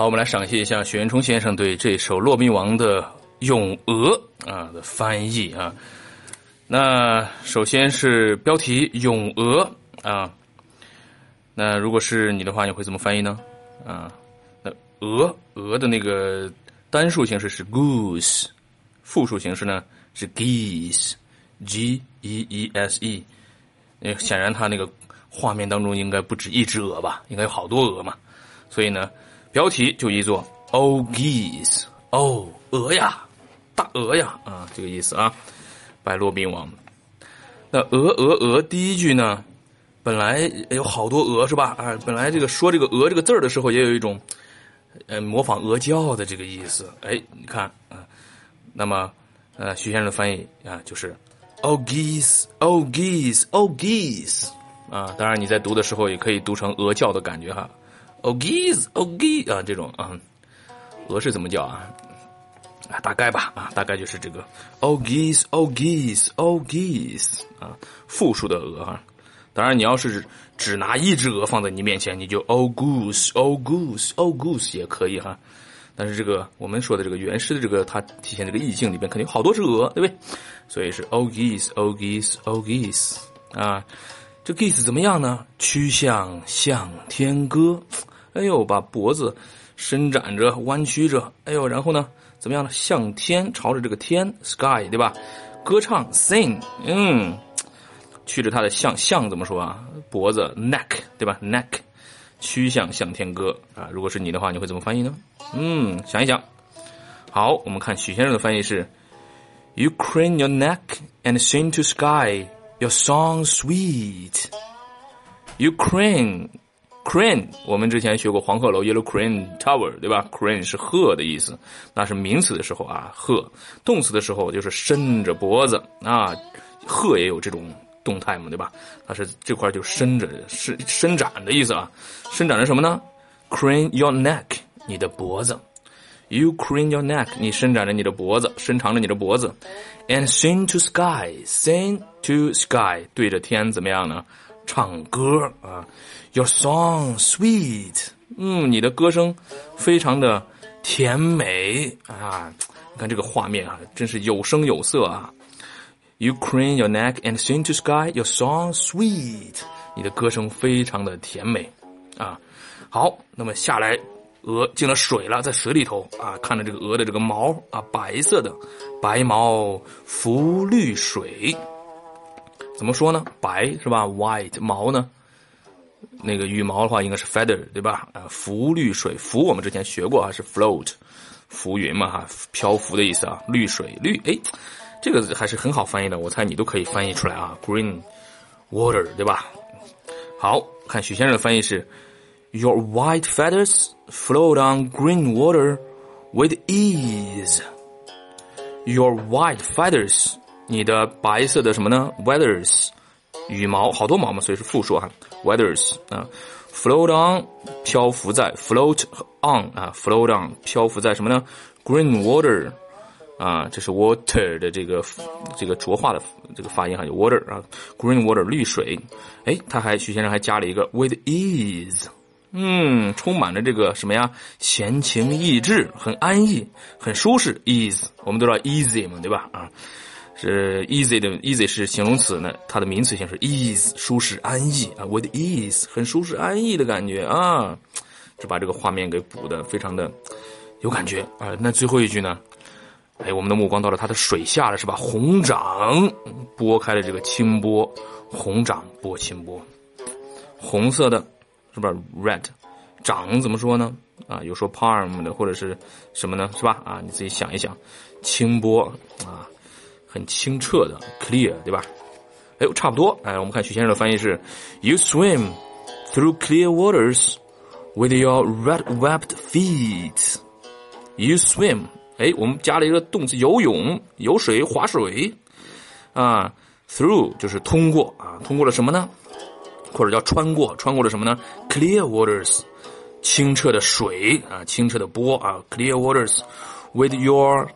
好，我们来赏析一下许渊冲先生对这首《骆宾王》的《咏鹅》啊的翻译啊。那首先是标题《咏鹅》啊。那如果是你的话，你会怎么翻译呢？啊，那鹅鹅的那个单数形式是 goose，复数形式呢是 geese，g e e s e。呃，显然它那个画面当中应该不止一只鹅吧？应该有好多鹅嘛。所以呢。标题就译作 “Oh geese”，哦，鹅呀，大鹅呀，啊，这个意思啊。白骆宾王，那鹅鹅鹅，第一句呢，本来有好多鹅是吧？啊，本来这个说这个鹅这个字儿的时候，也有一种呃模仿鹅叫的这个意思。哎，你看啊，那么呃徐先生的翻译啊，就是 “Oh geese”，“Oh geese”，“Oh geese”，啊，当然你在读的时候也可以读成鹅叫的感觉哈。O geese, o geese 啊，这种啊，鹅是怎么叫啊？啊，大概吧啊，大概就是这个 o geese, o geese, o geese 啊，复数的鹅哈。当然，你要是只拿一只鹅放在你面前，你就 o goose, o goose, o goose 也可以哈。但是这个我们说的这个原诗的这个，它体现这个意境里边肯定有好多只鹅，对不对？所以是 o geese, o geese, o geese 啊。这 geese 怎么样呢？曲项向天歌。哎呦，把脖子伸展着，弯曲着，哎呦，然后呢，怎么样呢？向天，朝着这个天，sky，对吧？歌唱，sing，嗯，曲着它的向向怎么说啊？脖子，neck，对吧？neck，曲项向天歌啊。如果是你的话，你会怎么翻译呢？嗯，想一想。好，我们看许先生的翻译是：You crane your neck and sing to sky your song sweet. You crane. Crane，我们之前学过黄鹤楼 Yellow Crane Tower，对吧？Crane 是鹤的意思，那是名词的时候啊，鹤；动词的时候就是伸着脖子啊，鹤也有这种动态嘛，对吧？它是这块就伸着伸伸展的意思啊，伸展着什么呢？Crane your neck，你的脖子。You crane your neck，你伸展着你的脖子，伸长着你的脖子。And sing to sky，sing to sky，对着天怎么样呢？唱歌啊，Your song sweet，嗯，你的歌声非常的甜美啊！你看这个画面啊，真是有声有色啊！You crane your neck and sing to sky, your song sweet，你的歌声非常的甜美啊！好，那么下来，鹅进了水了，在水里头啊，看着这个鹅的这个毛啊，白色的白毛浮绿水。怎么说呢？白是吧？White 毛呢？那个羽毛的话应该是 feather 对吧？啊，浮绿水浮我们之前学过啊，是 float，浮云嘛哈，漂浮的意思啊。绿水绿，哎，这个还是很好翻译的，我猜你都可以翻译出来啊。Green water 对吧？好看许先生的翻译是：Your white feathers float on green water with ease. Your white feathers. 你的白色的什么呢？Weathers，羽毛，好多毛嘛，所以是复数哈。Weathers 啊，float on，漂浮在，float on 啊，float on，漂浮在什么呢？Green water 啊，这是 water 的这个这个浊化的这个发音哈，有 water 啊，Green water 绿水。哎，他还徐先生还加了一个 with ease，嗯，充满了这个什么呀？闲情逸致，很安逸，很舒适。ease，我们都知道 easy 嘛，对吧？啊。是 easy 的 easy 是形容词呢，它的名词形式 ease 舒适安逸啊，with ease 很舒适安逸的感觉啊，就把这个画面给补的非常的有感觉啊。那最后一句呢，哎，我们的目光到了它的水下了是吧？红掌拨开了这个清波，红掌拨清波，红色的，是吧 red？掌怎么说呢？啊，有说 palm 的或者是什么呢？是吧？啊，你自己想一想，清波啊。很清澈的，clear，对吧？哎呦，差不多。哎，我们看许先生的翻译是：You swim through clear waters with your red-webbed feet. You swim。哎，我们加了一个动词，游泳、游水、划水。啊，through 就是通过啊，通过了什么呢？或者叫穿过，穿过了什么呢？Clear waters，清澈的水啊，清澈的波啊，clear waters with your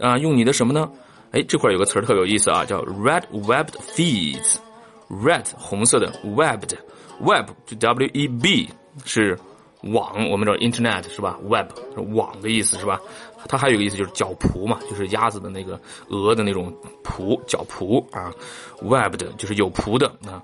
啊，用你的什么呢？哎，这块有个词儿特有意思啊，叫 red webbed feet。red 红色的，webbed web 就 w e b 是网，我们知道 Internet 是吧？Web 是网的意思是吧？它还有一个意思就是脚蹼嘛，就是鸭子的那个鹅的那种蹼，脚蹼啊。Webbed 就是有蹼的啊。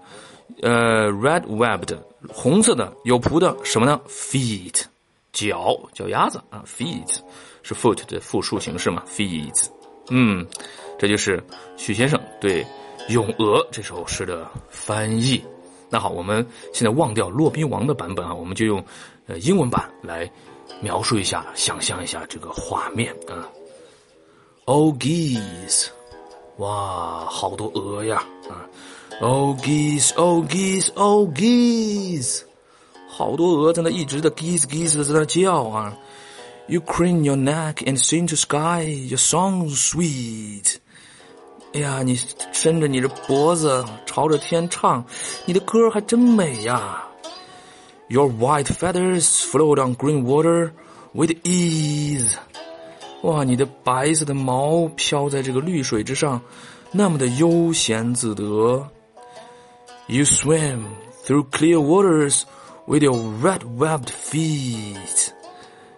呃，red webbed 红色的有蹼的什么呢？Feet 脚脚丫子啊，feet 是 foot 的复数形式嘛？Feet 嗯，这就是许先生对《咏鹅》这首诗的翻译。那好，我们现在忘掉骆宾王的版本啊，我们就用呃英文版来描述一下，想象一下这个画面啊。Oh geese，哇，好多鹅呀啊！Oh geese，Oh geese，Oh geese，好多鹅在那一直的 geese geese 的在那叫啊。You crane your neck and sing to sky your song sweet。哎呀，你伸着你的脖子朝着天唱，你的歌还真美呀。Your white feathers float on green water with ease。哇，你的白色的毛飘在这个绿水之上，那么的悠闲自得。You swim through clear waters with your red-webbed feet。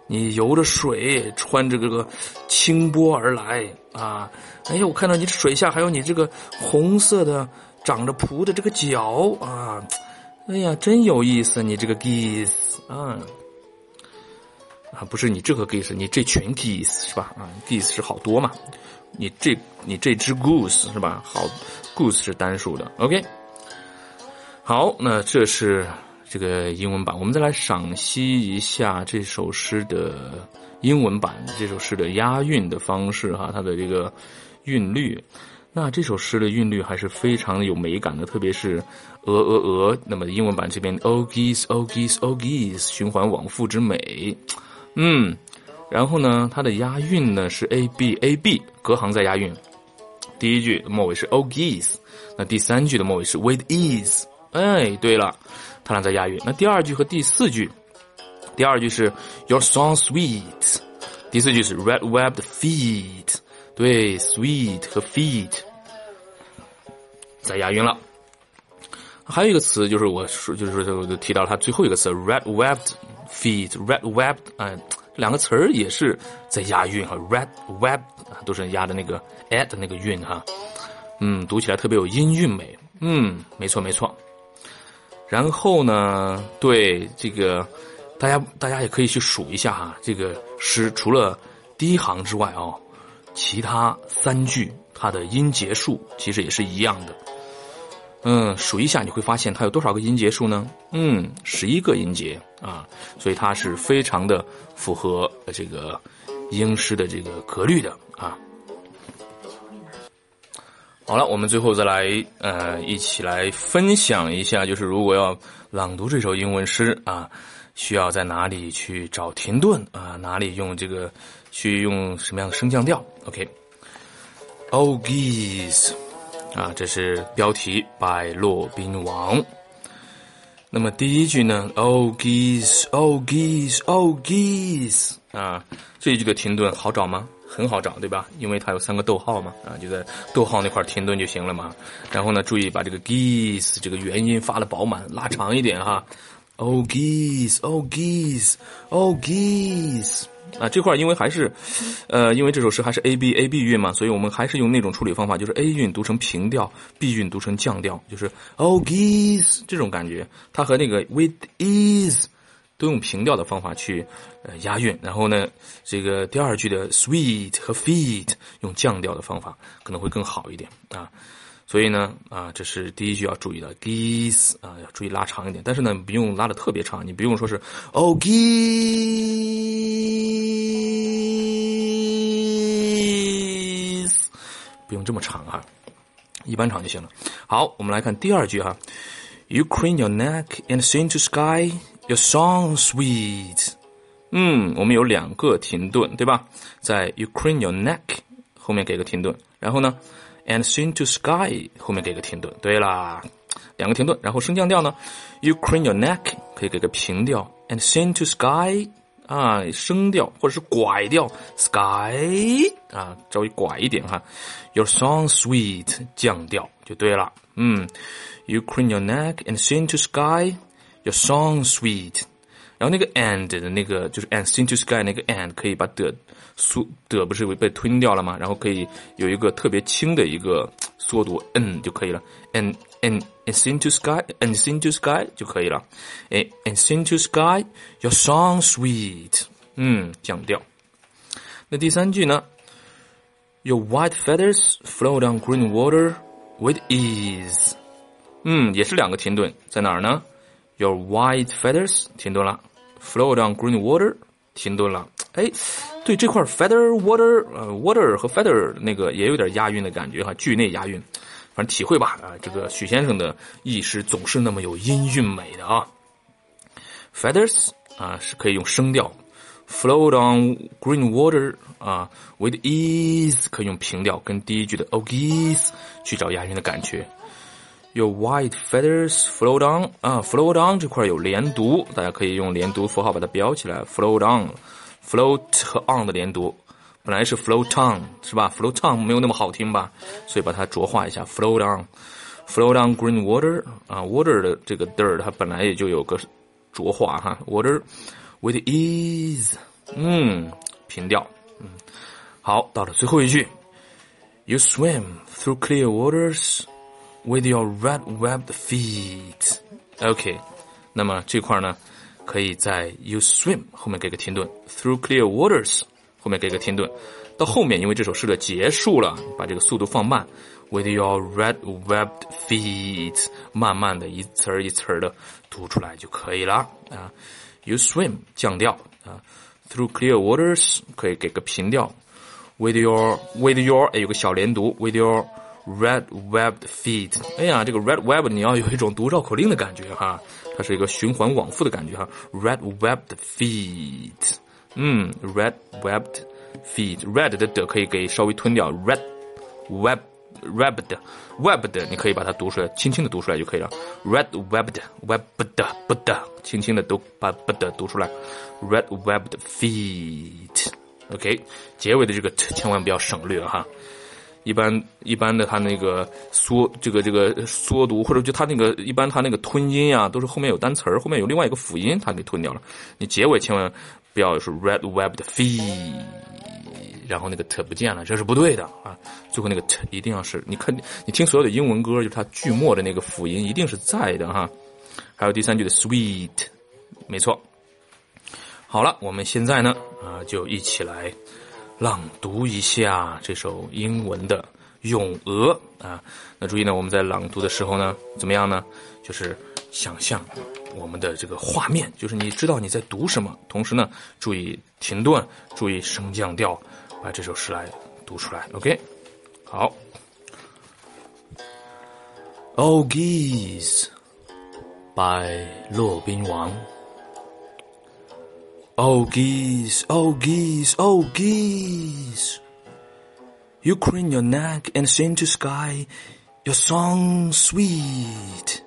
你游着水，穿着这个清波而来啊！哎呀，我看到你水下还有你这个红色的长着蹼的这个脚啊！哎呀，真有意思，你这个 geese 啊啊，不是你这个 geese，你这群 geese 是吧？啊，geese 是好多嘛？你这你这只 goose 是吧？好，goose 是单数的。OK，好，那这是。这个英文版，我们再来赏析一下这首诗的英文版。这首诗的押韵的方式，哈，它的这个韵律。那这首诗的韵律还是非常有美感的，特别是鹅鹅鹅。那么英文版这边，O geese O geese O geese，循环往复之美。嗯，然后呢，它的押韵呢是 A B A B，隔行在押韵。第一句末尾是 O geese，那第三句的末尾是 With ease。哎，对了。它俩在押韵。那第二句和第四句，第二句是 Your song sweet，第四句是 Red webbed feet。对，sweet 和 feet 在押韵了。还有一个词就是我说，就是说，就提到它最后一个词 Red webbed feet，Red webbed，嗯，两个词儿也是在押韵哈。Red web 都是押的那个 at 那个韵哈。嗯，读起来特别有音韵美。嗯，没错没错。然后呢？对这个，大家大家也可以去数一下哈。这个诗除了第一行之外哦，其他三句它的音节数其实也是一样的。嗯，数一下你会发现它有多少个音节数呢？嗯，十一个音节啊，所以它是非常的符合这个英诗的这个格律的啊。好了，我们最后再来呃，一起来分享一下，就是如果要朗读这首英文诗啊，需要在哪里去找停顿啊？哪里用这个去用什么样的升降调？OK，Oh geese，啊，这是标题拜骆宾王。那么第一句呢？Oh geese，Oh geese，Oh geese，啊，这一句的停顿好找吗？很好找，对吧？因为它有三个逗号嘛，啊，就在逗号那块停顿就行了嘛。然后呢，注意把这个 geese 这个元音发的饱满，拉长一点哈。Oh geese, oh geese, oh geese。啊，这块因为还是，呃，因为这首诗还是 A B A B 韵嘛，所以我们还是用那种处理方法，就是 A 韵读成平调，B 韵读成降调，就是 Oh geese 这种感觉。它和那个 with ease。都用平调的方法去呃押韵，然后呢，这个第二句的 sweet 和 feet 用降调的方法可能会更好一点啊。所以呢啊，这是第一句要注意的 geese 啊，要注意拉长一点，但是呢不用拉的特别长，你不用说是 oh geese，不用这么长啊，一般长就行了。好，我们来看第二句哈，you crane your neck and sing to sky。Your song sweet，嗯，我们有两个停顿，对吧？在 You crane your neck 后面给个停顿，然后呢，And sing to sky 后面给个停顿。对啦，两个停顿，然后升降调呢，You crane your neck 可以给个平调，And sing to sky 啊，升调或者是拐调，sky 啊，稍微拐一点哈。Your song sweet 降调就对了，嗯，You crane your neck and sing to sky。 Your song sweet， 然后那个 and 的那个就是 and sing to sky 那个 and 可以把的缩的不是被吞掉了吗？然后可以有一个特别轻的一个缩读 n 就可以了，and and and sing to sky and sing to sky 就可以了，哎，and sing to sky your song sweet，嗯，降调。那第三句呢？Your white feathers float on green water with ease，嗯，也是两个停顿，在哪儿呢 ？Your white feathers 停顿了，float on green water 停顿了。哎，对这块 feather water，呃，water 和 feather 那个也有点押韵的感觉哈，句内押韵，反正体会吧啊。这个许先生的意识总是那么有音韵美的啊。feathers 啊是可以用声调。Float on green water 啊，with ease 可以用平调，跟第一句的 o g e s 去找押韵的感觉。Your white feathers float on 啊，float on 这块有连读，大家可以用连读符号把它标起来。Float on，float 和 on 的连读，本来是 float on 是吧？float on 没有那么好听吧？所以把它浊化一下。Float on，float on green water 啊，water 的这个 d 儿它本来也就有个浊化哈，water。With ease，嗯，平调，嗯，好，到了最后一句，You swim through clear waters with your red webbed feet。OK，那么这块呢，可以在 You swim 后面给个停顿，through clear waters 后面给个停顿，到后面因为这首诗的结束了，把这个速度放慢，with your red webbed feet，慢慢的一词儿一词儿的读出来就可以了啊。You swim 降调啊，through clear waters 可以给个平调，with your with your 哎有个小连读，with your Red webbed feet。哎呀，这个 red webbed 你要有一种读绕口令的感觉哈，它是一个循环往复的感觉哈，red webbed feet。嗯，red webbed feet，red 的的可以给稍微吞掉，red web。webbed webbed，你可以把它读出来，轻轻的读出来就可以了。red webbed webbed 不的，轻轻的读把不的读出来。red webbed feet。OK，结尾的这个千万不要省略哈。一般一般的它那个缩这个这个缩读，或者就它那个一般它那个吞音呀，都是后面有单词儿，后面有另外一个辅音，它给吞掉了。你结尾千万不要是 red web 的 fee，。然后那个 t 不见了，这是不对的啊！最后那个 t 一定要是，你看你听所有的英文歌，就是它句末的那个辅音一定是在的哈。还有第三句的 sweet，没错。好了，我们现在呢啊，就一起来朗读一下这首英文的《咏鹅》啊。那注意呢，我们在朗读的时候呢，怎么样呢？就是想象我们的这个画面，就是你知道你在读什么，同时呢，注意停顿，注意升降调。把这首诗来读出来，OK，好。Oh Geese by 骆宾王。Oh geese, oh geese, oh geese. You crane your neck and sing to sky your song sweet.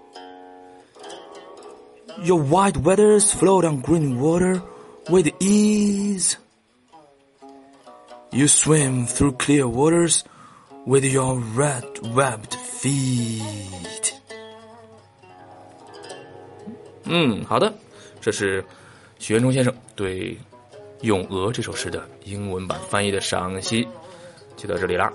Your white feathers float on green water with ease. You swim through clear waters with your red webbed feet。嗯，好的，这是 许渊冲先生对《咏鹅》这首诗的英文版翻译的赏析，就到这里啦。